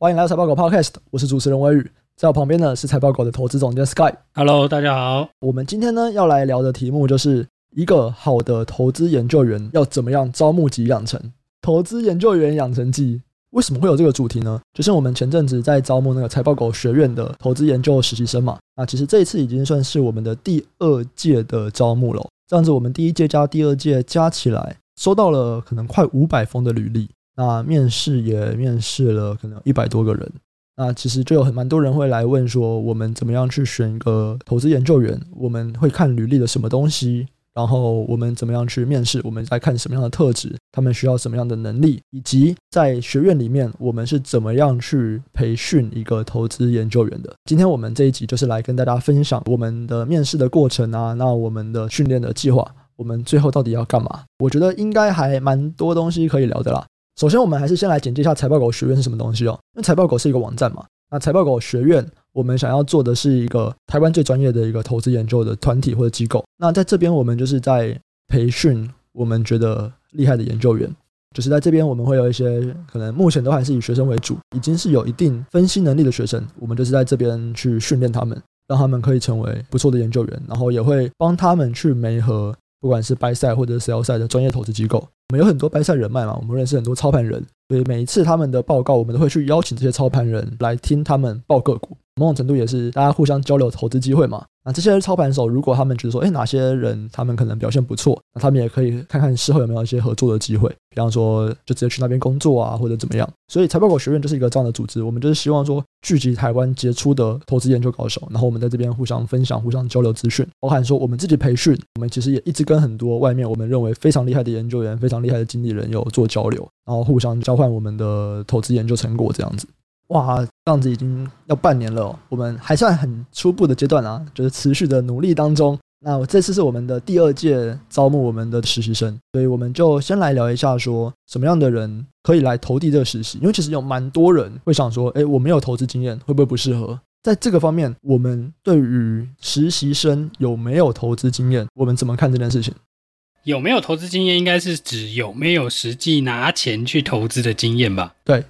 欢迎来到财报狗 Podcast，我是主持人威宇，在我旁边呢是财报狗的投资总监 Sky。Hello，大家好。我们今天呢要来聊的题目就是一个好的投资研究员要怎么样招募及养成投资研究员养成记。为什么会有这个主题呢？就是我们前阵子在招募那个财报狗学院的投资研究实习生嘛。那其实这一次已经算是我们的第二届的招募了。这样子，我们第一届加第二届加起来，收到了可能快五百封的履历。那面试也面试了可能一百多个人，那其实就有很蛮多人会来问说，我们怎么样去选一个投资研究员？我们会看履历的什么东西？然后我们怎么样去面试？我们在看什么样的特质？他们需要什么样的能力？以及在学院里面，我们是怎么样去培训一个投资研究员的？今天我们这一集就是来跟大家分享我们的面试的过程啊，那我们的训练的计划，我们最后到底要干嘛？我觉得应该还蛮多东西可以聊的啦。首先，我们还是先来简介一下财报狗学院是什么东西哦。因为财报狗是一个网站嘛，那财报狗学院，我们想要做的是一个台湾最专业的一个投资研究的团体或者机构。那在这边，我们就是在培训我们觉得厉害的研究员，就是在这边，我们会有一些可能目前都还是以学生为主，已经是有一定分析能力的学生，我们就是在这边去训练他们，让他们可以成为不错的研究员，然后也会帮他们去媒合。不管是 buy side 或者是 sell side 的专业投资机构，我们有很多 buy side 人脉嘛，我们认识很多操盘人，所以每一次他们的报告，我们都会去邀请这些操盘人来听他们报个股，某种程度也是大家互相交流投资机会嘛。那这些操盘手，如果他们觉得说，哎，哪些人他们可能表现不错，那他们也可以看看事后有没有一些合作的机会，比方说就直接去那边工作啊，或者怎么样。所以财报狗学院就是一个这样的组织，我们就是希望说聚集台湾杰出的投资研究高手，然后我们在这边互相分享、互相交流资讯，包含说我们自己培训，我们其实也一直跟很多外面我们认为非常厉害的研究员、非常厉害的经理人有做交流，然后互相交换我们的投资研究成果这样子。哇，这样子已经要半年了哦，我们还算很初步的阶段啊，就是持续的努力当中。那我这次是我们的第二届招募我们的实习生，所以我们就先来聊一下，说什么样的人可以来投递这个实习。因为其实有蛮多人会想说，诶，我没有投资经验，会不会不适合？在这个方面，我们对于实习生有没有投资经验，我们怎么看这件事情？有没有投资经验，应该是指有没有实际拿钱去投资的经验吧？对。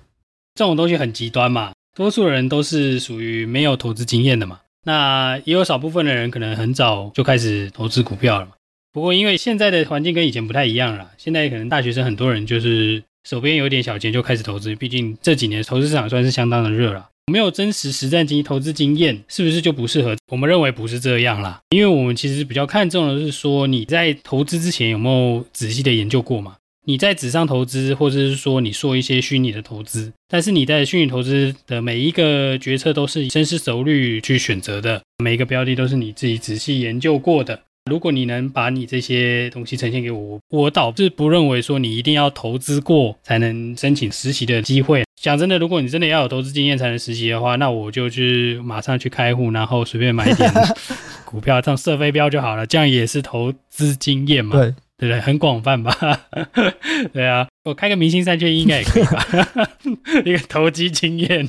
这种东西很极端嘛，多数人都是属于没有投资经验的嘛。那也有少部分的人可能很早就开始投资股票了嘛。不过因为现在的环境跟以前不太一样了，现在可能大学生很多人就是手边有点小钱就开始投资，毕竟这几年投资市场算是相当的热了。没有真实实战经投资经验，是不是就不适合？我们认为不是这样啦，因为我们其实比较看重的是说你在投资之前有没有仔细的研究过嘛。你在纸上投资，或者是说你做一些虚拟的投资，但是你在虚拟投资的每一个决策都是深思熟虑去选择的，每一个标的都是你自己仔细研究过的。如果你能把你这些东西呈现给我，我倒是不认为说你一定要投资过才能申请实习的机会。讲真的，如果你真的要有投资经验才能实习的话，那我就去马上去开户，然后随便买一点 股票，这样射飞镖就好了，这样也是投资经验嘛。对。对？很广泛吧？对啊，我开个明星三缺一应该也可以吧？一个投机经验，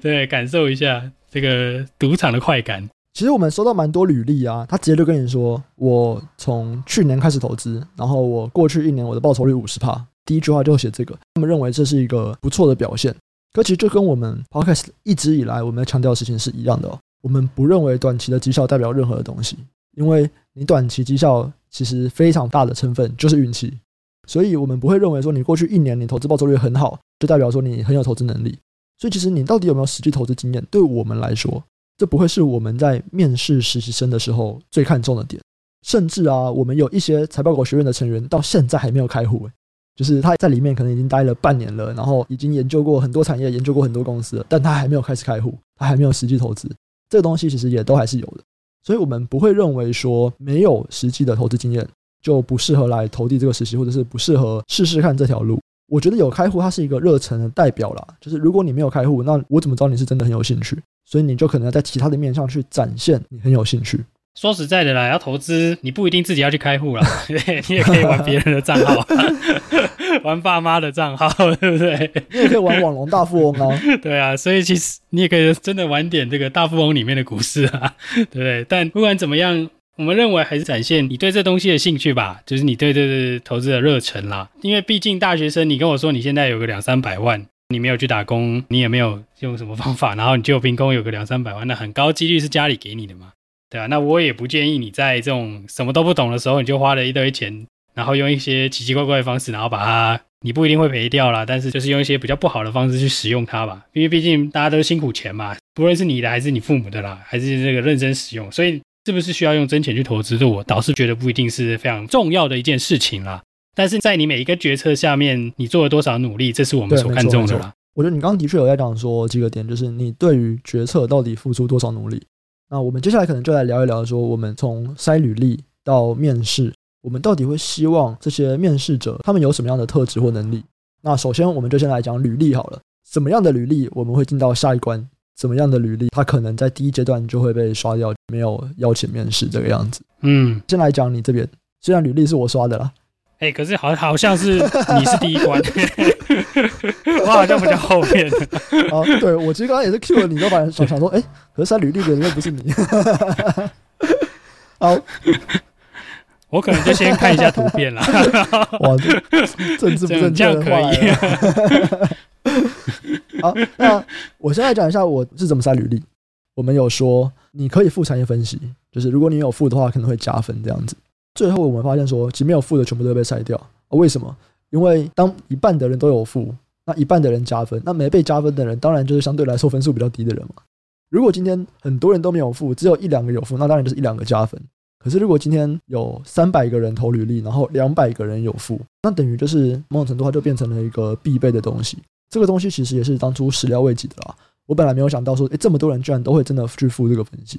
对，感受一下这个赌场的快感。其实我们收到蛮多履历啊，他直接就跟你说，我从去年开始投资，然后我过去一年我的报酬率五十帕，第一句话就写这个，他们认为这是一个不错的表现。可其实就跟我们 Podcast 一直以来我们在强调的事情是一样的哦，我们不认为短期的绩效代表任何的东西，因为你短期绩效。其实非常大的成分就是运气，所以我们不会认为说你过去一年你投资报酬率很好，就代表说你很有投资能力。所以其实你到底有没有实际投资经验，对我们来说，这不会是我们在面试实习生的时候最看重的点。甚至啊，我们有一些财报狗学院的成员到现在还没有开户，就是他在里面可能已经待了半年了，然后已经研究过很多产业，研究过很多公司了，但他还没有开始开户，他还没有实际投资。这个东西其实也都还是有的。所以我们不会认为说没有实际的投资经验就不适合来投递这个实习，或者是不适合试试看这条路。我觉得有开户，它是一个热忱的代表啦。就是如果你没有开户，那我怎么知道你是真的很有兴趣？所以你就可能要在其他的面上去展现你很有兴趣。说实在的啦，要投资你不一定自己要去开户啦，对，你也可以玩别人的账号。玩爸妈的账号，对不对？你也可以玩网龙大富翁啊。对啊，所以其实你也可以真的玩点这个大富翁里面的股市啊，对不对？但不管怎么样，我们认为还是展现你对这东西的兴趣吧，就是你对这个投资的热忱啦。因为毕竟大学生，你跟我说你现在有个两三百万，你没有去打工，你也没有用什么方法，然后你就凭空有个两三百万，那很高几率是家里给你的嘛，对啊，那我也不建议你在这种什么都不懂的时候，你就花了一堆钱，然后用一些奇奇怪怪的方式，然后把它，你不一定会赔掉啦，但是就是用一些比较不好的方式去使用它吧，因为毕竟大家都是辛苦钱嘛，不论是你的还是你父母的啦，还是这个认真使用，所以是不是需要用真钱去投资，这我倒是觉得不一定是非常重要的一件事情啦。但是在你每一个决策下面，你做了多少努力，这是我们所看重的啦。我觉得你刚刚的确有在讲说几个点，就是你对于决策到底付出多少努力。那我们接下来可能就来聊一聊，说我们从筛履历到面试，我们到底会希望这些面试者他们有什么样的特质或能力？那首先我们就先来讲履历好了，什么样的履历我们会进到下一关？怎么样的履历他可能在第一阶段就会被刷掉，没有邀请面试这个样子？嗯，先来讲你这边，虽然履历是我刷的啦。哎、欸，可是好好像是你是第一关，我好像比较后面。啊，对，我其实刚刚也是 Q 了你，都把想想说，哎、欸，可是筛履历的人又不是你。好，我可能就先看一下图片啦。哇，政治不正确的话。好，那我现在讲一下我是怎么筛履历。我们有说，你可以附产业分析，就是如果你有附的话，可能会加分这样子。最后我们发现说，其实没有附的全部都会被筛掉。为什么？因为当一半的人都有附，那一半的人加分，那没被加分的人，当然就是相对来说分数比较低的人嘛。如果今天很多人都没有附，只有一两个有附，那当然就是一两个加分。可是如果今天有三百个人投履历，然后两百个人有付，那等于就是某种程度它就变成了一个必备的东西。这个东西其实也是当初始料未及的啦。我本来没有想到说，诶，这么多人居然都会真的去付这个分析。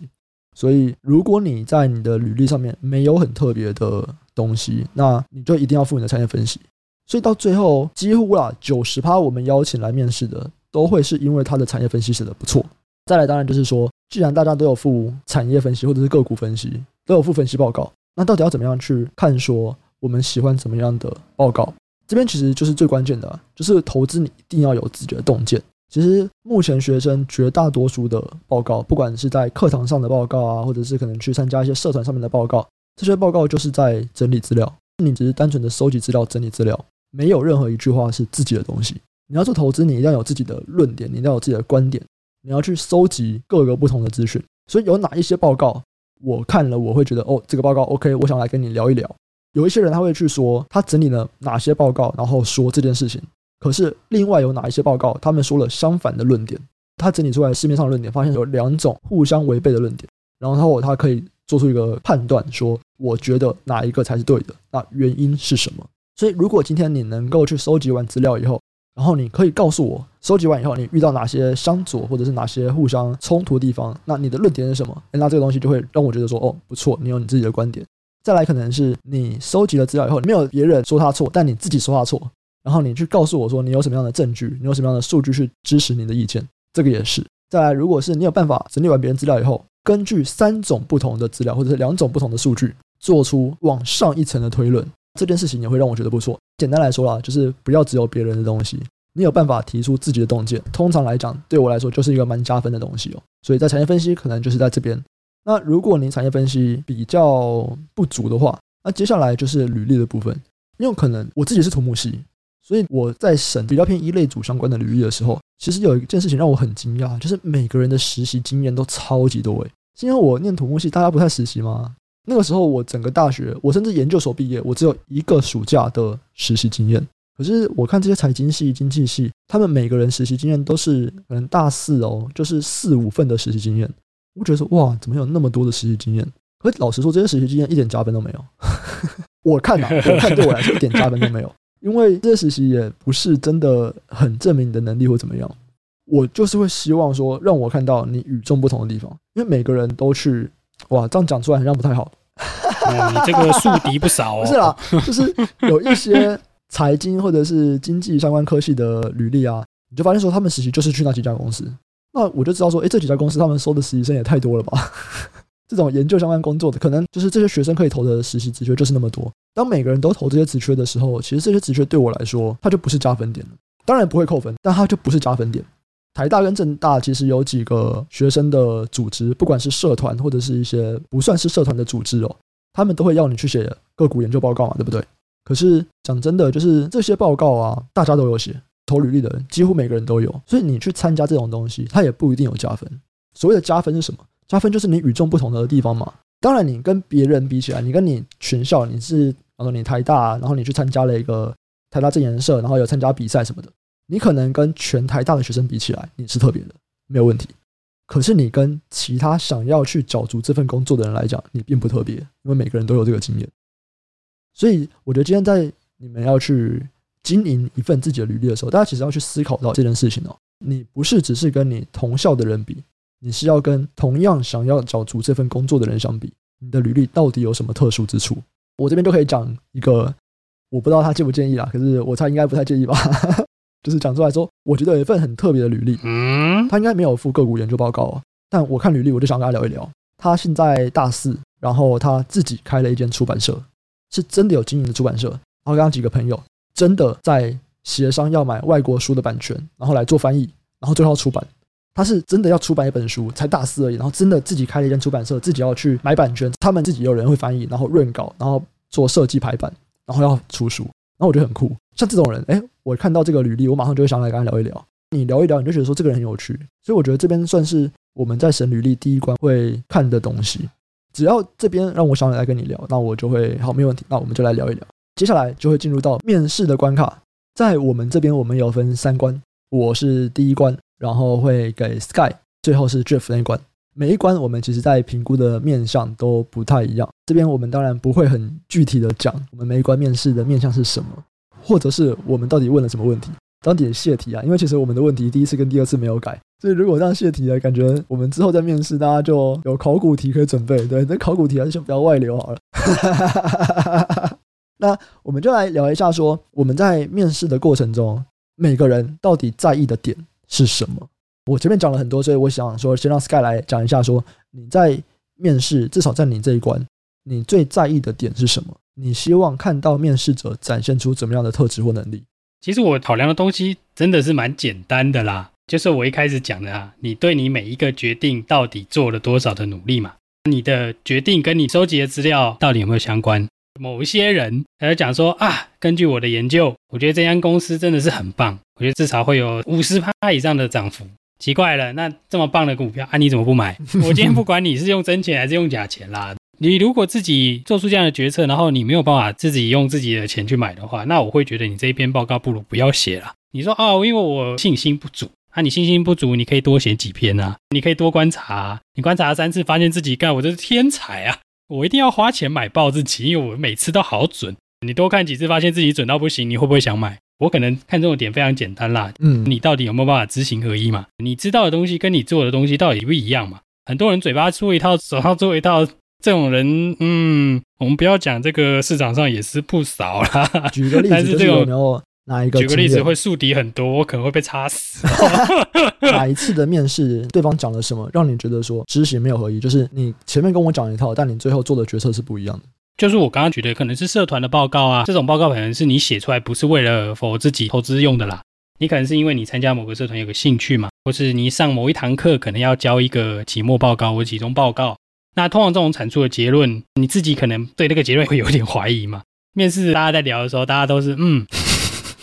所以，如果你在你的履历上面没有很特别的东西，那你就一定要付你的产业分析。所以到最后，几乎啦九十趴我们邀请来面试的，都会是因为他的产业分析写得不错。再来，当然就是说，既然大家都有付产业分析或者是个股分析，都有附分析报告，那到底要怎么样去看说我们喜欢怎么样的报告？这边其实就是最关键的，就是投资你一定要有自己的洞见。其实目前学生绝大多数的报告，不管是在课堂上的报告啊，或者是可能去参加一些社团上面的报告，这些报告就是在整理资料。你只是单纯的收集资料、整理资料，没有任何一句话是自己的东西。你要做投资，你一定要有自己的论点，你一定要有自己的观点，你要去收集各个不同的资讯。所以有哪一些报告我看了，我会觉得哦，这个报告 OK，我想来跟你聊一聊。有一些人他会去说他整理了哪些报告，然后说这件事情。可是，另外有哪一些报告，他们说了相反的论点？他整理出来市面上的论点，发现有两种互相违背的论点，然后他可以做出一个判断，说我觉得哪一个才是对的？那原因是什么？所以，如果今天你能够去收集完资料以后，然后你可以告诉我，收集完以后你遇到哪些相左或者是哪些互相冲突的地方，那你的论点是什么？那这个东西就会让我觉得说，哦，不错，你有你自己的观点。再来，可能是你收集了资料以后，没有别人说他错，但你自己说他错。然后你去告诉我说，你有什么样的证据，你有什么样的数据去支持你的意见，这个也是。再来，如果是你有办法整理完别人资料以后，根据三种不同的资料或者是两种不同的数据，做出往上一层的推论，这件事情也会让我觉得不错。简单来说啦，就是不要只有别人的东西，你有办法提出自己的洞见，通常来讲，对我来说就是一个蛮加分的东西哦。所以在产业分析可能就是在这边。那如果你产业分析比较不足的话，那接下来就是履历的部分，因为可能我自己是土木系。所以我在审比较偏一类组相关的履历的时候，其实有一件事情让我很惊讶，就是每个人的实习经验都超级多诶。是因为我念土木系，大家不太实习吗？那个时候我整个大学，我甚至研究所毕业，我只有一个暑假的实习经验。可是我看这些财经系、经济系，他们每个人实习经验都是可能大四哦，就是四五份的实习经验。我觉得说哇，怎么有那么多的实习经验？可老实说，这些实习经验一点加分都没有。我看啊，我看对我来说一点加分都没有。因为这些实习也不是真的很证明你的能力或怎么样，我就是会希望说，让我看到你与众不同的地方。因为每个人都去，哇，这样讲出来好像不太好。你这个树敌不少哦。不是啦，就是有一些财经或者是经济相关科系的履历啊，你就发现说他们实习就是去那几家公司，那我就知道说，哎，这几家公司他们收的实习生也太多了吧。这种研究相关工作的，可能就是这些学生可以投的实习职缺就是那么多。当每个人都投这些职缺的时候，其实这些职缺对我来说，它就不是加分点了。当然不会扣分，但它就不是加分点。台大跟政大其实有几个学生的组织，不管是社团或者是一些不算是社团的组织哦，他们都会要你去写个股研究报告嘛，对不对？可是讲真的，就是这些报告啊，大家都有写。投履历的人，几乎每个人都有。所以你去参加这种东西，它也不一定有加分。所谓的加分是什么？加分就是你与众不同的地方嘛。当然，你跟别人比起来，你跟你全校，你是，然后你台大，然后你去参加了一个台大正研社，然后有参加比赛什么的，你可能跟全台大的学生比起来，你是特别的，没有问题。可是你跟其他想要去角逐这份工作的人来讲，你并不特别，因为每个人都有这个经验。所以我觉得今天在你们要去经营一份自己的履历的时候，大家其实要去思考到这件事情哦。你不是只是跟你同校的人比，你是要跟同样想要找足这份工作的人相比，你的履历到底有什么特殊之处？我这边就可以讲一个，我不知道他介不介意啦，可是我猜应该不太介意吧。就是讲出来说，我觉得有一份很特别的履历，嗯，他应该没有附个股研究报告啊，但我看履历，我就想跟他聊一聊。他现在大四，然后他自己开了一间出版社，是真的有经营的出版社。然后跟他几个朋友，真的在协商要买外国书的版权，然后来做翻译，然后最后出版。他是真的要出版一本书，才大四而已，然后真的自己开了一间出版社，自己要去买版权，他们自己有人会翻译，然后润稿，然后做设计排版，然后要出书。然后我觉得很酷，像这种人，哎，我看到这个履历，我马上就会想来跟他聊一聊。你聊一聊，你就觉得说这个人很有趣，所以我觉得这边算是我们在审履历第一关会看的东西。只要这边让我想来跟你聊，那我就会好，没问题。那我们就来聊一聊。接下来就会进入到面试的关卡，在我们这边我们有分三关，我是第一关，然后会给 Sky，最后是 Jeff 那一关。每一关我们其实在评估的面向都不太一样。这边我们当然不会很具体的讲我们每一关面试的面向是什么，或者是我们到底问了什么问题。当点泄题啊，因为其实我们的问题第一次跟第二次没有改，所以如果这样泄题了，感觉我们之后在面试大家就有考古题可以准备。对，那考古题还是先不要外流好了。那我们就来聊一下，说我们在面试的过程中，每个人到底在意的点是什么？我前面讲了很多，所以我想说，先让 Sky 来讲一下，说你在面试，至少在你这一关，你最在意的点是什么？你希望看到面试者展现出怎么样的特质或能力？其实我考量的东西真的是蛮简单的啦，就是我一开始讲的啊，你对你每一个决定到底做了多少的努力嘛？你的决定跟你收集的资料到底有没有相关？某一些人他就讲说啊，根据我的研究，我觉得这家公司真的是很棒，我觉得至少会有五十趴以上的涨幅。奇怪了，那这么棒的股票啊，你怎么不买？我今天不管你是用真钱还是用假钱啦，你如果自己做出这样的决策，然后你没有办法自己用自己的钱去买的话，那我会觉得你这一篇报告不如不要写了。你说哦，因为我信心不足，啊，你信心不足，你可以多写几篇啊，你可以多观察啊，你观察了三次，发现自己干，我这是天才啊，我一定要花钱买爆自己，因为我每次都好准。你多看几次，发现自己准到不行，你会不会想买？我可能看重的点非常简单啦，嗯，你到底有没有办法知行合一嘛？你知道的东西跟你做的东西到底不一样嘛？很多人嘴巴说一套，手上做一套，这种人，嗯，我们不要讲这个市场上也是不少啦。举个例子，但是这种哪一个？举个例子会树敌很多，我可能会被插死。哪一次的面试，对方讲了什么，让你觉得说知行没有合一？就是你前面跟我讲一套，但你最后做的决策是不一样的。就是我刚刚举的，可能是社团的报告啊，这种报告可能是你写出来不是为了 for 自己投资用的啦，你可能是因为你参加某个社团有个兴趣嘛，或是你上某一堂课可能要交一个期末报告或期中报告，那通常这种产出的结论，你自己可能对那个结论会有点怀疑嘛。面试大家在聊的时候，大家都是嗯，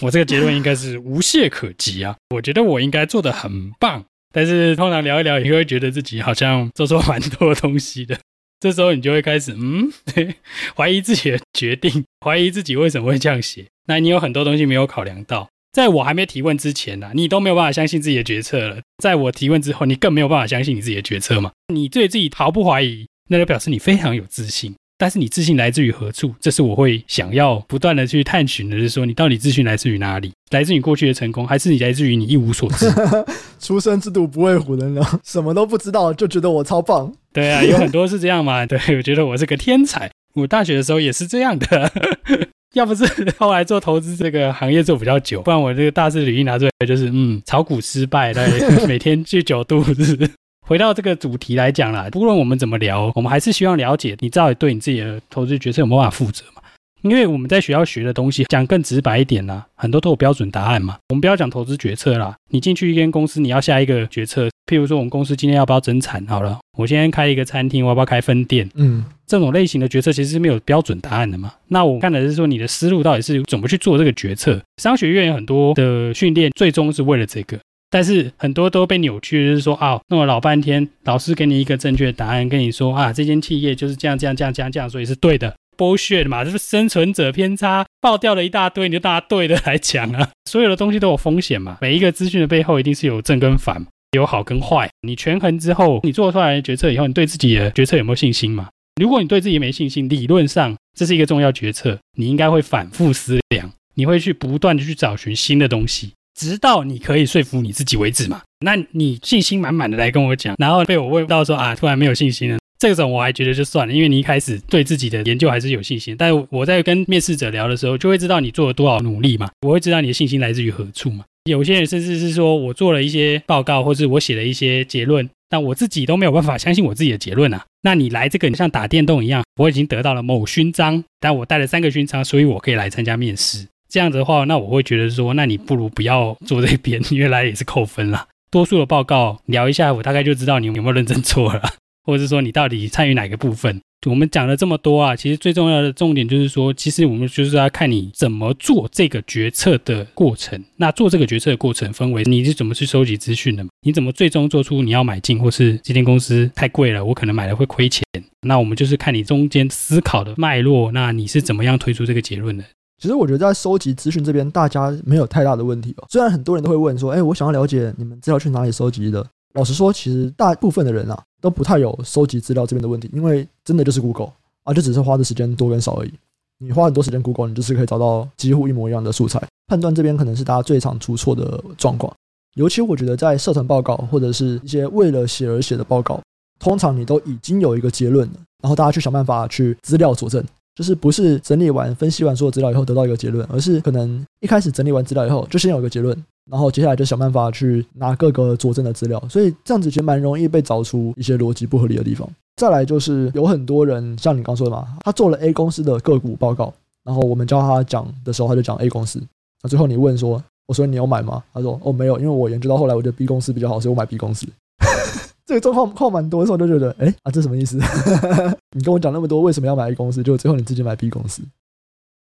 我这个结论应该是无懈可击啊，我觉得我应该做得很棒，但是通常聊一聊，你会觉得自己好像做错蛮多东西的。这时候你就会开始，嗯，怀疑自己的决定，怀疑自己为什么会这样写。那你有很多东西没有考量到，在我还没提问之前呢、啊，你都没有办法相信自己的决策了。在我提问之后，你更没有办法相信你自己的决策嘛？你对自己毫不怀疑，那就表示你非常有自信。但是你自信来自于何处？这是我会想要不断的去探寻的，就是说你到底自信来自于哪里？来自于过去的成功，还是你来自于你一无所知？出生之犊不畏虎的呢，什么都不知道就觉得我超棒？对啊，有很多是这样嘛。对，我觉得我是个天才。我大学的时候也是这样的，要不是后来做投资这个行业做比较久，不然我这个大致履历拿出来就是嗯，炒股失败，对，每天去九肚子。回到这个主题来讲啦，不论我们怎么聊，我们还是希望了解你到底对你自己的投资决策有没有办法负责嘛？因为我们在学校学的东西，讲更直白一点啦，很多都有标准答案嘛。我们不要讲投资决策啦，你进去一间公司，你要下一个决策，譬如说，我们公司今天要不要增产？好了，我今天开一个餐厅，我要不要开分店？嗯，这种类型的决策其实是没有标准答案的嘛。那我看的是说，你的思路到底是怎么去做这个决策？商学院有很多的训练，最终是为了这个，但是很多都被扭曲，就是说啊，弄了老半天，老师给你一个正确的答案，跟你说啊，这间企业就是这样这样这样这样这样，所以是对的。bullshit 嘛，这是生存者偏差，爆掉了一大堆，你就大家对的来讲啊。所有的东西都有风险嘛，每一个资讯的背后一定是有正跟反，有好跟坏。你权衡之后，你做出来的决策以后，你对自己的决策有没有信心嘛？如果你对自己没信心，理论上这是一个重要决策，你应该会反复思量，你会去不断的去找寻新的东西，直到你可以说服你自己为止嘛。那你信心满满的来跟我讲，然后被我问到说啊，突然没有信心了。这种我还觉得就算了，因为你一开始对自己的研究还是有信心。但我在跟面试者聊的时候，就会知道你做了多少努力嘛，我会知道你的信心来自于何处嘛。有些人甚至是说我做了一些报告，或是我写了一些结论，但我自己都没有办法相信我自己的结论啊。那你来这个，你像打电动一样，我已经得到了某勋章，但我带了三个勋章，所以我可以来参加面试。这样子的话，那我会觉得说，那你不如不要做这边，因为来也是扣分啦。多数的报告聊一下，我大概就知道你有没有认真做了。或者是说你到底参与哪个部分？我们讲了这么多啊，其实最重要的重点就是说，其实我们就是要看你怎么做这个决策的过程。那做这个决策的过程分为你是怎么去收集资讯的，你怎么最终做出你要买进，或是这间公司太贵了，我可能买了会亏钱。那我们就是看你中间思考的脉络，那你是怎么样推出这个结论的？其实我觉得在收集资讯这边，大家没有太大的问题哦。虽然很多人都会问说，哎，我想要了解你们资料去哪里收集的。老实说，其实大部分的人啊，都不太有收集资料这边的问题，因为真的就是 Google 啊，就只是花的时间多跟少而已。你花很多时间 Google，你就是可以找到几乎一模一样的素材。判断这边可能是大家最常出错的状况，尤其我觉得在社团报告或者是一些为了写而写的报告，通常你都已经有一个结论了，然后大家去想办法去资料佐证，就是不是整理完、分析完所有资料以后得到一个结论，而是可能一开始整理完资料以后就先有一个结论。然后接下来就想办法去拿各个佐证的资料，所以这样子其实蛮容易被找出一些逻辑不合理的地方。再来就是有很多人像你刚说的嘛，他做了 A 公司的个股报告，然后我们教他讲的时候，他就讲 A 公司。那最后你问说，我说你有买吗？他说哦没有，因为我研究到后来，我觉得 B 公司比较好，所以我买 B 公司。这个状况况蛮多的时候，就觉得哎啊这什么意思？你跟我讲那么多，为什么要买 A 公司？就最后你自己买 B 公司。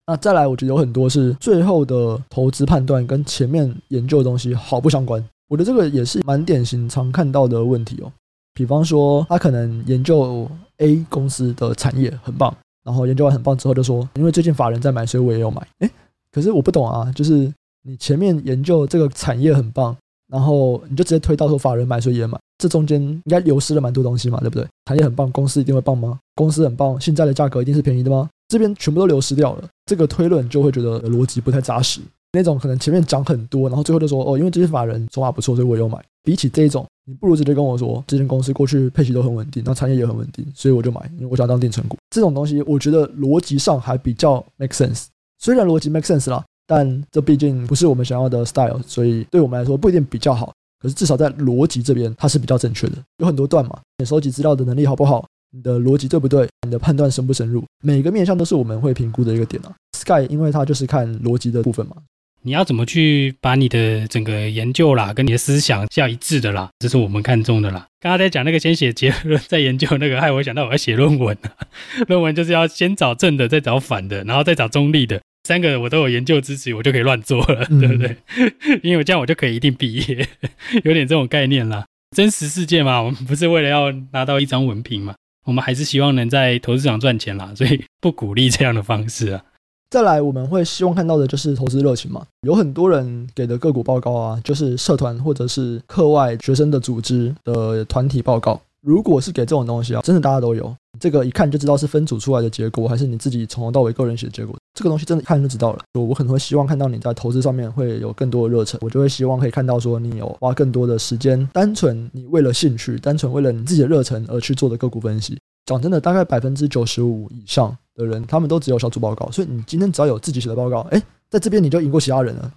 那再来，我觉得有很多是最后的投资判断跟前面研究的东西毫不相关。我觉得这个也是蛮典型常看到的问题哦。比方说，他可能研究 A 公司的产业很棒，然后研究完很棒之后就说，因为最近法人在买，所以我也要买。诶，可是我不懂啊，就是你前面研究这个产业很棒，然后你就直接推到说法人买，所以也买，这中间应该流失了蛮多东西嘛，对不对？产业很棒，公司一定会棒吗？公司很棒，现在的价格一定是便宜的吗？这边全部都流失掉了，这个推论就会觉得逻辑不太扎实。那种可能前面讲很多，然后最后就说哦，因为这些法人说话不错，所以我有买。比起这一种，你不如直接跟我说，这间公司过去配息都很稳定，那产业也很稳定，所以我就买，因为我想当定存股。这种东西，我觉得逻辑上还比较 make sense。虽然逻辑 make sense 啦，但这毕竟不是我们想要的 style，所以对我们来说不一定比较好。可是至少在逻辑这边，它是比较正确的。有很多段嘛，你收集资料的能力好不好？你的逻辑对不对？你的判断深不深入？每个面向都是我们会评估的一个点啊。Sky，因为它就是看逻辑的部分嘛。你要怎么去把你的整个研究啦，跟你的思想是要一致的啦，这是我们看重的啦。刚刚在讲那个先写结论再研究那个，害我想到我要写论文。论文就是要先找正的，再找反的，然后再找中立的，三个我都有研究支持，我就可以乱做了，嗯、对不对？因为这样我就可以一定毕业，有点这种概念啦。真实世界嘛，我们不是为了要拿到一张文凭嘛。我们还是希望能在投资上赚钱啦，所以不鼓励这样的方式啊。再来，我们会希望看到的就是投资热情嘛。有很多人给的个股报告啊，就是社团或者是课外学生的组织的团体报告。如果是给这种东西啊，真的大家都有，这个一看就知道是分组出来的结果，还是你自己从头到尾个人写的结果。这个东西真的，一看就知道了。我可能会希望看到你在投资上面会有更多的热忱，我就会希望可以看到说你有花更多的时间，单纯你为了兴趣，单纯为了你自己的热忱而去做的个股分析。讲真的，大概百分之九十五以上的人，他们都只有小组报告，所以你今天只要有自己写的报告，哎，在这边你就赢过其他人了。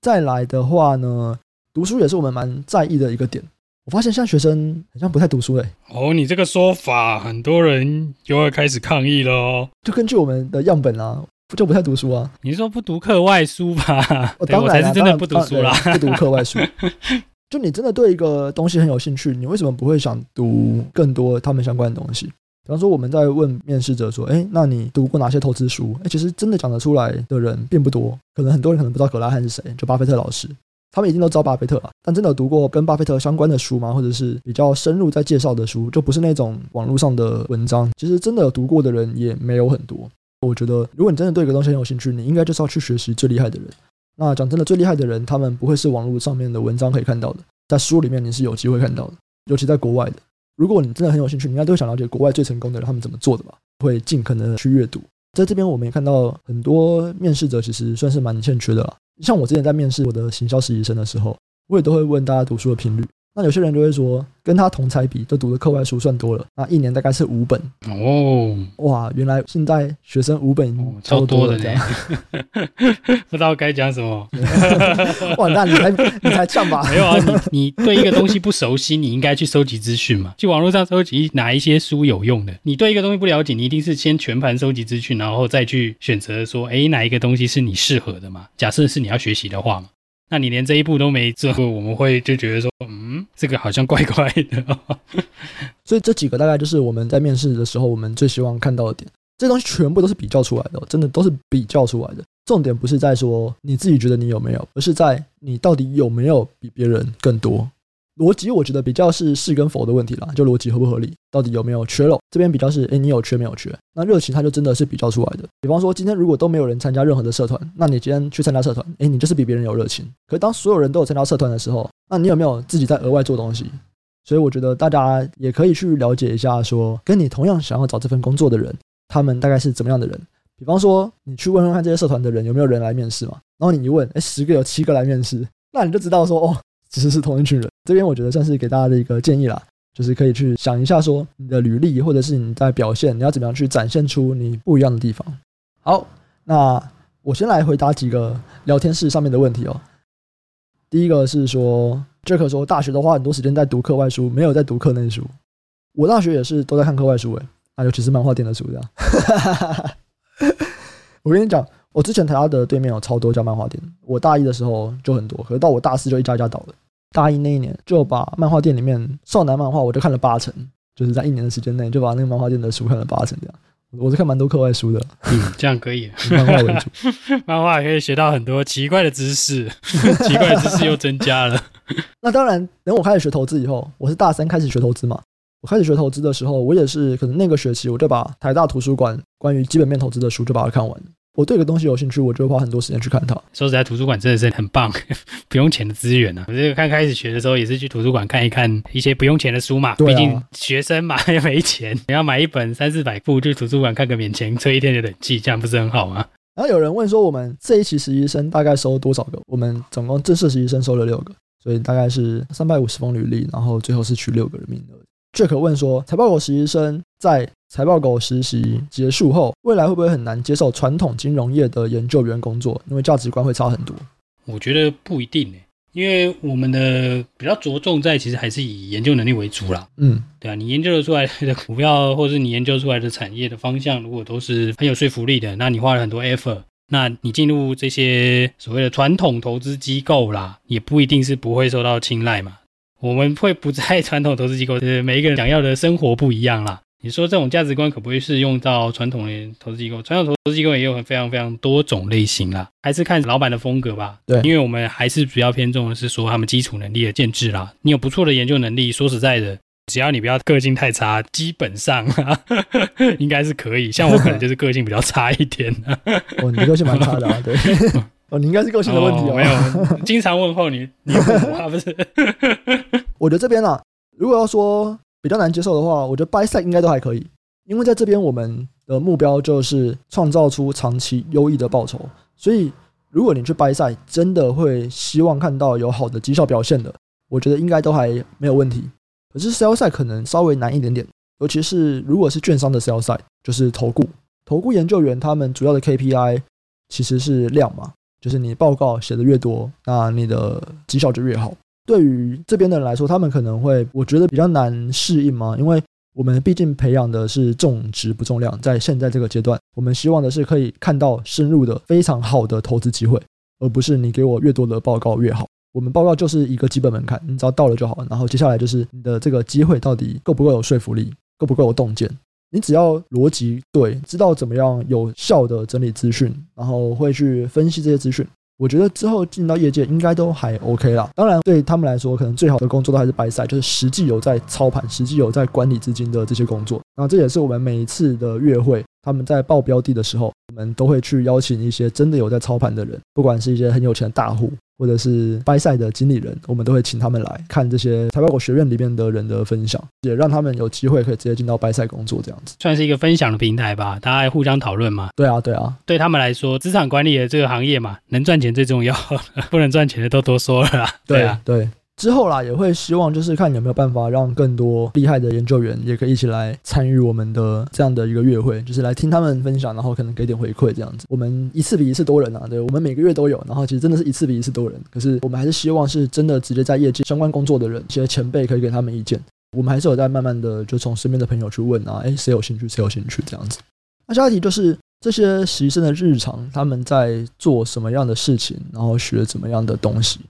再来的话呢，读书也是我们蛮在意的一个点。我发现现在学生好像不太读书嘞、欸。哦，你这个说法，很多人就会开始抗议了哦。就根据我们的样本啊，就不太读书啊。你说不读课外书吧？我当然、啊、我才是真的不读书啦，不读课外书。就你真的对一个东西很有兴趣，你为什么不会想读更多他们相关的东西？比方说，我们在问面试者说：“哎，那你读过哪些投资书？”哎，其实真的讲得出来的人并不多，可能很多人可能不知道葛拉汉是谁，就巴菲特老师。他们一定都知道巴菲特吧，但真的读过跟巴菲特相关的书吗？或者是比较深入在介绍的书，就不是那种网络上的文章。其实真的读过的人也没有很多。我觉得，如果你真的对一个东西很有兴趣，你应该就是要去学习最厉害的人。那讲真的，最厉害的人，他们不会是网络上面的文章可以看到的，在书里面你是有机会看到的，尤其在国外的。如果你真的很有兴趣，你应该都想了解国外最成功的人他们怎么做的吧？会尽可能的去阅读。在这边，我们也看到很多面试者其实算是蛮欠缺的了。像我之前在面试我的行销实习生的时候，我也都会问大家读书的频率。那有些人就会说，跟他同才比，都读的课外书算多了。那一年大概是五本哦，哇，原来现在学生五本超多的这样，不知道该讲什么。哇，那你才你才呛吧？没有啊，你你对一个东西不熟悉，你应该去收集资讯嘛，去网络上收集哪一些书有用的。你对一个东西不了解，你一定是先全盘收集资讯，然后再去选择说，哎，哪一个东西是你适合的嘛？假设是你要学习的话嘛。那你连这一步都没做，我们会就觉得说，嗯，这个好像怪怪的。所以这几个大概就是我们在面试的时候，我们最希望看到的点。这东西全部都是比较出来的，真的都是比较出来的。重点不是在说你自己觉得你有没有，而是在你到底有没有比别人更多。逻辑我觉得比较是是跟否的问题啦，就逻辑合不合理，到底有没有缺漏？这边比较是，诶，你有缺没有缺？那热情它就真的是比较出来的。比方说今天如果都没有人参加任何的社团，那你今天去参加社团，诶，你就是比别人有热情。可是当所有人都有参加社团的时候，那你有没有自己在额外做东西？所以我觉得大家也可以去了解一下，说跟你同样想要找这份工作的人，他们大概是怎么样的人。比方说你去问问看这些社团的人有没有人来面试嘛，然后你一问，诶，十个有七个来面试，那你就知道说哦。其实是同一群人，这边我觉得算是给大家的一个建议啦，就是可以去想一下，说你的履历或者是你在表现，你要怎么样去展现出你不一样的地方。好，那我先来回答几个聊天室上面的问题哦。第一个是说，Jack 说大学都花很多时间在读课外书，没有在读课内书。我大学也是都在看课外书诶，啊，尤其是漫画店的书这样。我跟你讲。我之前台大的对面有超多家漫画店，我大一的时候就很多，可是到我大四就一家一家倒了。大一那一年就把漫画店里面少男漫画我就看了八成，就是在一年的时间内就把那个漫画店的书看了八成这样。我是看蛮多课外书的，嗯，这样可以，以漫画为主，漫画可以学到很多奇怪的知识，奇怪的知识又增加了。那当然，等我开始学投资以后，我是大三开始学投资嘛。我开始学投资的时候，我也是可能那个学期我就把台大图书馆关于基本面投资的书就把它看完。我对一个东西有兴趣，我就会花很多时间去看它。说实在，图书馆真的是很棒，不用钱的资源呢、啊。我这个刚开始学的时候，也是去图书馆看一看一些不用钱的书嘛。毕、啊、竟学生嘛，又没钱，你要买一本三四百部，去图书馆看个免钱吹一天的冷气，这样不是很好吗？然后有人问说，我们这一期实习生大概收多少个？我们总共正式实习生收了六个，所以大概是三百五十封履历，然后最后是取六个人名额。Jack 问说：“财报狗实习生在财报狗实习结束后，未来会不会很难接受传统金融业的研究员工作？因为价值观会差很多。”我觉得不一定诶，因为我们的比较着重在其实还是以研究能力为主啦。嗯，对啊，你研究的出来的股票，或者是你研究出来的产业的方向，如果都是很有说服力的，那你花了很多 effort，那你进入这些所谓的传统投资机构啦，也不一定是不会受到青睐嘛。我们会不在传统投资机构，就是每一个人想要的生活不一样啦。你说这种价值观可不可以适用到传统的投资机构？传统投资机构也有很非常非常多种类型啦，还是看老板的风格吧。对，因为我们还是比较偏重的是说他们基础能力的建制啦。你有不错的研究能力，说实在的，只要你不要个性太差，基本上啊，应该是可以。像我可能就是个性比较差一点。哦，你个性蛮差的啊，对。哦，你应该是个性的问题哦。哦没有，经常问候你，你问我不是？我觉得这边啊，如果要说比较难接受的话，我觉得 buy side 应该都还可以，因为在这边我们的目标就是创造出长期优异的报酬，所以如果你去 buy side，真的会希望看到有好的绩效表现的，我觉得应该都还没有问题。可是 sell side 可能稍微难一点点，尤其是如果是券商的 sell side，就是投顾，投顾研究员他们主要的 KPI 其实是量嘛。就是你报告写的越多，那你的绩效就越好。对于这边的人来说，他们可能会我觉得比较难适应嘛，因为我们毕竟培养的是重质不重量，在现在这个阶段，我们希望的是可以看到深入的非常好的投资机会，而不是你给我越多的报告越好。我们报告就是一个基本门槛，你只要到了就好。然后接下来就是你的这个机会到底够不够有说服力，够不够有洞见。你只要逻辑对，知道怎么样有效的整理资讯，然后会去分析这些资讯。我觉得之后进到业界应该都还 OK 啦。当然，对他们来说，可能最好的工作都还是白赛就是实际有在操盘、实际有在管理资金的这些工作。那这也是我们每一次的月会，他们在报标的的时候，我们都会去邀请一些真的有在操盘的人，不管是一些很有钱的大户。或者是 buy side 的经理人，我们都会请他们来看这些财报狗学院里面的人的分享，也让他们有机会可以直接进到 buy side 工作，这样子算是一个分享的平台吧，大家互相讨论嘛。对啊，对啊，对他们来说，资产管理的这个行业嘛，能赚钱最重要，不能赚钱的都多说了啦。对啊，对。之后啦，也会希望就是看有没有办法让更多厉害的研究员也可以一起来参与我们的这样的一个月会，就是来听他们分享，然后可能给点回馈这样子。我们一次比一次多人啊，对，我们每个月都有，然后其实真的是一次比一次多人。可是我们还是希望是真的直接在业界相关工作的人，一些前辈可以给他们意见。我们还是有在慢慢的就从身边的朋友去问啊，诶，谁有兴趣，谁有兴趣这样子。那下一题就是这些实习生的日常，他们在做什么样的事情，然后学怎么样的东西。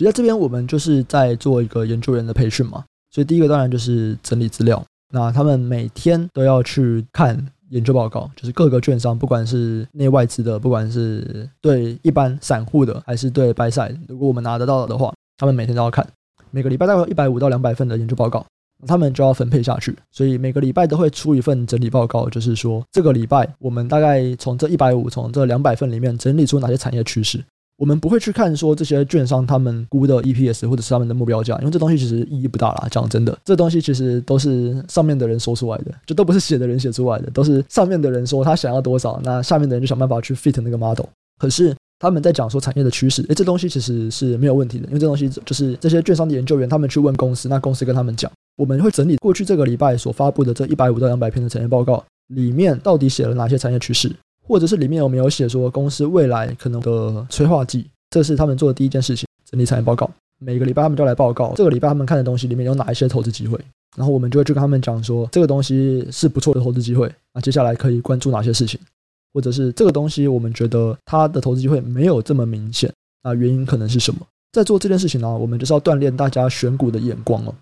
其实在这边我们就是在做一个研究员的培训嘛，所以第一个当然就是整理资料。那他们每天都要去看研究报告，就是各个券商，不管是内外资的，不管是对一般散户的，还是对 buy side，如果我们拿得到的话，他们每天都要看。每个礼拜大概有一百五到两百份的研究报告，他们就要分配下去。所以每个礼拜都会出一份整理报告，就是说这个礼拜我们大概从这一百五，从这两百份里面整理出哪些产业趋势。我们不会去看说这些券商他们估的 EPS 或者是他们的目标价，因为这东西其实意义不大啦。讲真的，这东西其实都是上面的人说出来的，就都不是写的人写出来的，都是上面的人说他想要多少，那下面的人就想办法去 fit 那个 model。可是他们在讲说产业的趋势，诶，这东西其实是没有问题的，因为这东西就是这些券商的研究员他们去问公司，那公司跟他们讲，我们会整理过去这个礼拜所发布的这一百五到两百篇的产业报告里面到底写了哪些产业趋势。或者是里面有没有写说公司未来可能的催化剂？这是他们做的第一件事情，整理产业报告。每个礼拜他们就来报告，这个礼拜他们看的东西里面有哪一些投资机会，然后我们就会去跟他们讲说，这个东西是不错的投资机会。那接下来可以关注哪些事情？或者是这个东西我们觉得它的投资机会没有这么明显，那原因可能是什么？在做这件事情呢，我们就是要锻炼大家选股的眼光哦。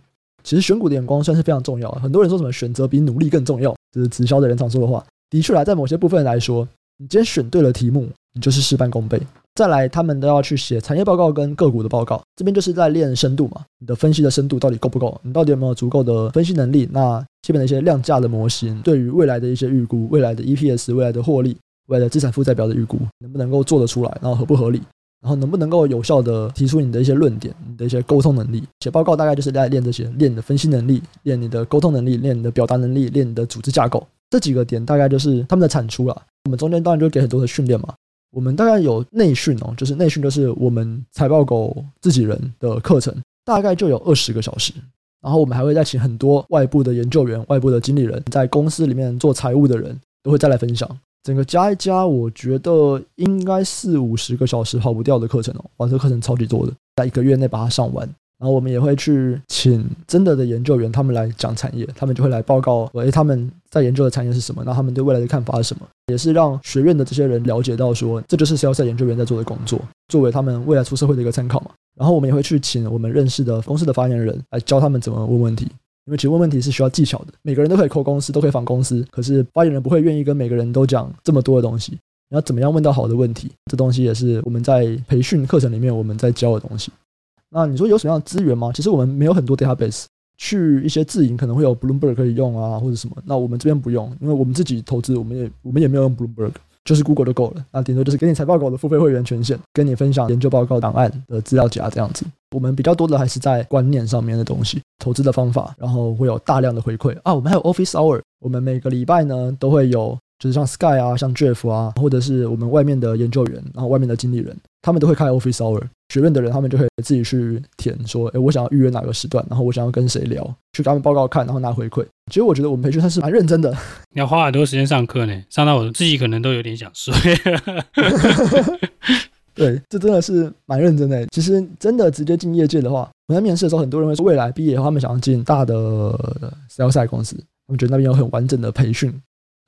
其实选股的眼光算是非常重要。很多人说什么选择比努力更重要，这是直销的人常说的话。的确来，在某些部分来说。你今天选对了题目，你就是事半功倍。再来，他们都要去写产业报告跟个股的报告，这边就是在练深度嘛。你的分析的深度到底够不够？你到底有没有足够的分析能力？那基本的一些量价的模型，对于未来的一些预估、未来的 EPS、未来的获利、未来的资产负债表的预估，能不能够做得出来？然后合不合理？然后能不能够有效的提出你的一些论点、你的一些沟通能力？写报告大概就是在练这些，练你的分析能力，练你的沟通能力，练你的表达能力，练你的组织架构。这几个点大概就是他们的产出了。我们中间当然就给很多的训练嘛。我们大概有内训哦，就是内训就是我们财报狗自己人的课程，大概就有二十个小时。然后我们还会再请很多外部的研究员、外部的经理人，在公司里面做财务的人都会再来分享。整个加一加，我觉得应该四五十个小时跑不掉的课程哦。哇，这课程超级多的，在一个月内把它上完。然后我们也会去请真的的研究员，他们来讲产业，他们就会来报告，诶，他们在研究的产业是什么？那他们对未来的看法是什么？也是让学院的这些人了解到说，这就是萧赛研究员在做的工作，作为他们未来出社会的一个参考嘛。然后我们也会去请我们认识的公司的发言人来教他们怎么问问题，因为其实问问题是需要技巧的。每个人都可以扣公司，都可以访公司，可是发言人不会愿意跟每个人都讲这么多的东西。你要怎么样问到好的问题？这东西也是我们在培训课程里面我们在教的东西。那你说有什么样的资源吗？其实我们没有很多 database，去一些自营可能会有 Bloomberg 可以用啊，或者什么。那我们这边不用，因为我们自己投资，我们也我们也没有用 Bloomberg，就是 Google 就够了。那顶多就是给你财报狗的付费会员权限，跟你分享研究报告档案的资料夹这样子。我们比较多的还是在观念上面的东西，投资的方法，然后会有大量的回馈啊。我们还有 Office Hour，我们每个礼拜呢都会有。就是像 Sky 啊，像 Jeff 啊，或者是我们外面的研究员，然后外面的经理人，他们都会开 Office Hour。学院的人，他们就可以自己去填，说，诶，我想要预约哪个时段，然后我想要跟谁聊，去给他们报告看，然后拿回馈。其实我觉得我们培训算是蛮认真的。你要花很多时间上课呢，上到我自己可能都有点想睡。对，这真的是蛮认真的。其实真的直接进业界的话，我在面试的时候，很多人会说，未来毕业以后，他们想要进大的 Side 公司，他们觉得那边有很完整的培训。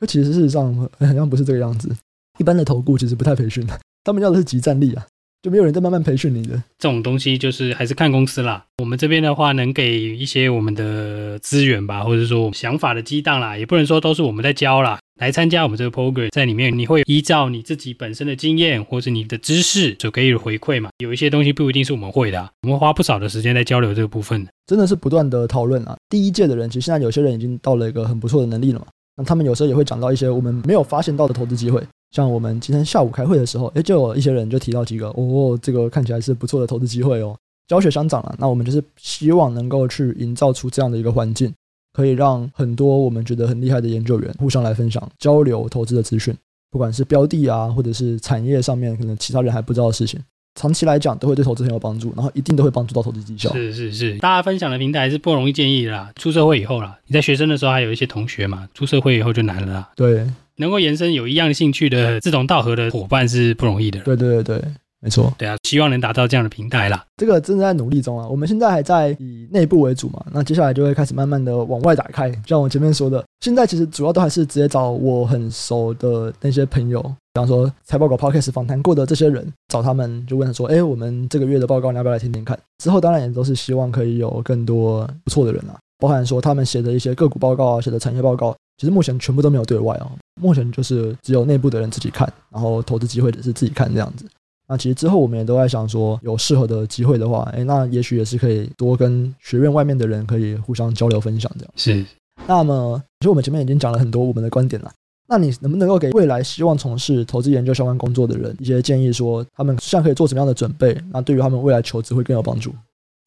那其实事实上好像不是这个样子，一般的投顾其实不太培训，他们要的是集战力啊。就没有人在慢慢培训你的。这种东西就是还是看公司啦。我们这边的话，能给一些我们的资源吧，或者说想法的激荡啦，也不能说都是我们在教啦。来参加我们这个 program，在里面你会依照你自己本身的经验或者你的知识所给予的回馈嘛。有一些东西不一定是我们会的，啊，我们花不少的时间在交流这个部分。真的是不断的讨论啊。第一届的人，其实现在有些人已经到了一个很不错的能力了嘛。那他们有时候也会讲到一些我们没有发现到的投资机会。像我们今天下午开会的时候，诶，就有一些人就提到几个，哦，这个看起来是不错的投资机会哦。教学相长了，那我们就是希望能够去营造出这样的一个环境。可以让很多我们觉得很厉害的研究员互相来分享、交流投资的资讯，不管是标的啊，或者是产业上面可能其他人还不知道的事情，长期来讲都会对投资很有帮助，然后一定都会帮助到投资绩效。是是是，大家分享的平台是不容易建议的啦。出社会以后啦，你在学生的时候还有一些同学嘛，出社会以后就难了啦。对，能够延伸有一样兴趣的志同道合的伙伴是不容易的。对对对对。没错，对啊，希望能达到这样的平台啦。这个正在努力中啊。我们现在还在以内部为主嘛，那接下来就会开始慢慢的往外打开。就像我前面说的，现在其实主要都还是直接找我很熟的那些朋友，比方说财报狗 Podcast 访谈过的这些人，找他们就问他说：“哎，我们这个月的报告你要不要来听听看？”之后当然也都是希望可以有更多不错的人啊，包含说他们写的一些个股报告啊，写的产业报告，其实目前全部都没有对外哦，目前就是只有内部的人自己看，然后投资机会也是自己看这样子。那其实之后我们也都在想说，有适合的机会的话，哎，那也许也是可以多跟学院外面的人可以互相交流分享这样。是。那么，其实我们前面已经讲了很多我们的观点了。那你能不能够给未来希望从事投资研究相关工作的人一些建议，说他们现在可以做什么样的准备？那对于他们未来求职会更有帮助？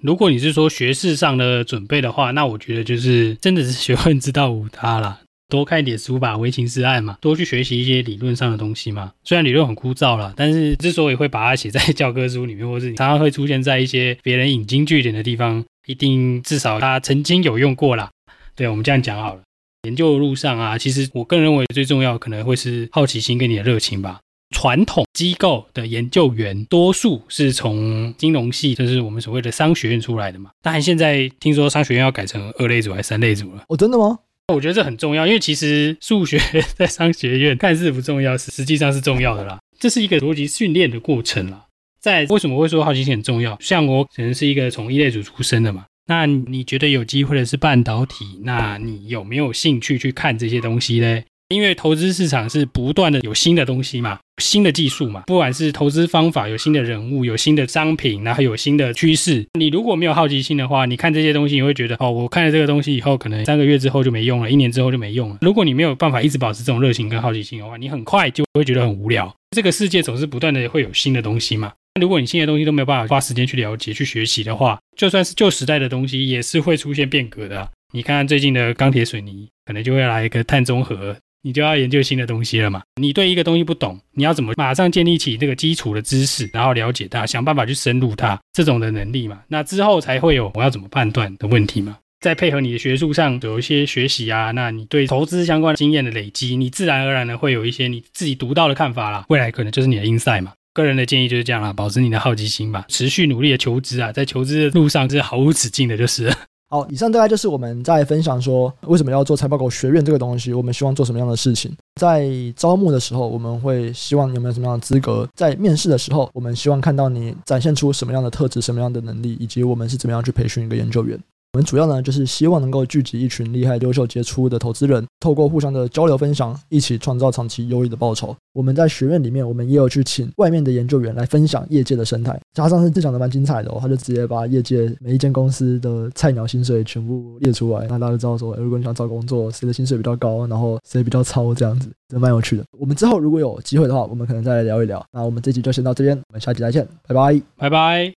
如果你是说学士上的准备的话，那我觉得就是真的是学问之道无他啦。多看一点书吧，唯情是爱嘛，多去学习一些理论上的东西嘛。虽然理论很枯燥了，但是之所以会把它写在教科书里面，或是常常会出现在一些别人引经据典的地方，一定至少他曾经有用过啦。对，我们这样讲好了。研究的路上啊，其实我个人认为最重要可能会是好奇心跟你的热情吧。传统机构的研究员多数是从金融系，就是我们所谓的商学院出来的嘛。但现在听说商学院要改成二类组还是三类组了？哦，真的吗？我觉得这很重要，因为其实数学 在商学院看似不重要，实际上是重要的啦。这是一个逻辑训练的过程啦。在为什么会说好奇心很重要？像我可能是一个从一类组出身的嘛，那你觉得有机会的是半导体，那你有没有兴趣去看这些东西呢？因为投资市场是不断的有新的东西嘛，新的技术嘛，不管是投资方法，有新的人物，有新的商品，然后有新的趋势。你如果没有好奇心的话，你看这些东西，你会觉得哦，我看了这个东西以后，可能三个月之后就没用了，一年之后就没用了。如果你没有办法一直保持这种热情跟好奇心的话，你很快就会觉得很无聊。这个世界总是不断的会有新的东西嘛。如果你新的东西都没有办法花时间去了解、去学习的话，就算是旧时代的东西，也是会出现变革的。你看最近的钢铁水泥，可能就会来一个碳中和。你就要研究新的东西了嘛？你对一个东西不懂，你要怎么马上建立起这个基础的知识，然后了解它，想办法去深入它这种的能力嘛？那之后才会有我要怎么判断的问题嘛？再配合你的学术上有一些学习啊，那你对投资相关经验的累积，你自然而然的会有一些你自己独到的看法啦。未来可能就是你的 insight 嘛。个人的建议就是这样啦，保持你的好奇心吧，持续努力的求知啊，在求知的路上是毫无止境的，就是。好，以上大概就是我们在分享说为什么要做财报狗学院这个东西，我们希望做什么样的事情。在招募的时候，我们会希望你有没有什么样的资格；在面试的时候，我们希望看到你展现出什么样的特质、什么样的能力，以及我们是怎么样去培训一个研究员。我们主要呢，就是希望能够聚集一群厉害、优秀、杰出的投资人，透过互相的交流分享，一起创造长期优异的报酬。我们在学院里面，我们也有去请外面的研究员来分享业界的生态。加上是这讲的蛮精彩的哦，他就直接把业界每一间公司的菜鸟薪水全部列出来，那大家就知道说，如果你想找工作，谁的薪水比较高，然后谁比较糙，这样子，真蛮有趣的。我们之后如果有机会的话，我们可能再来聊一聊。那我们这集就先到这边，我们下集再见，拜拜，拜拜。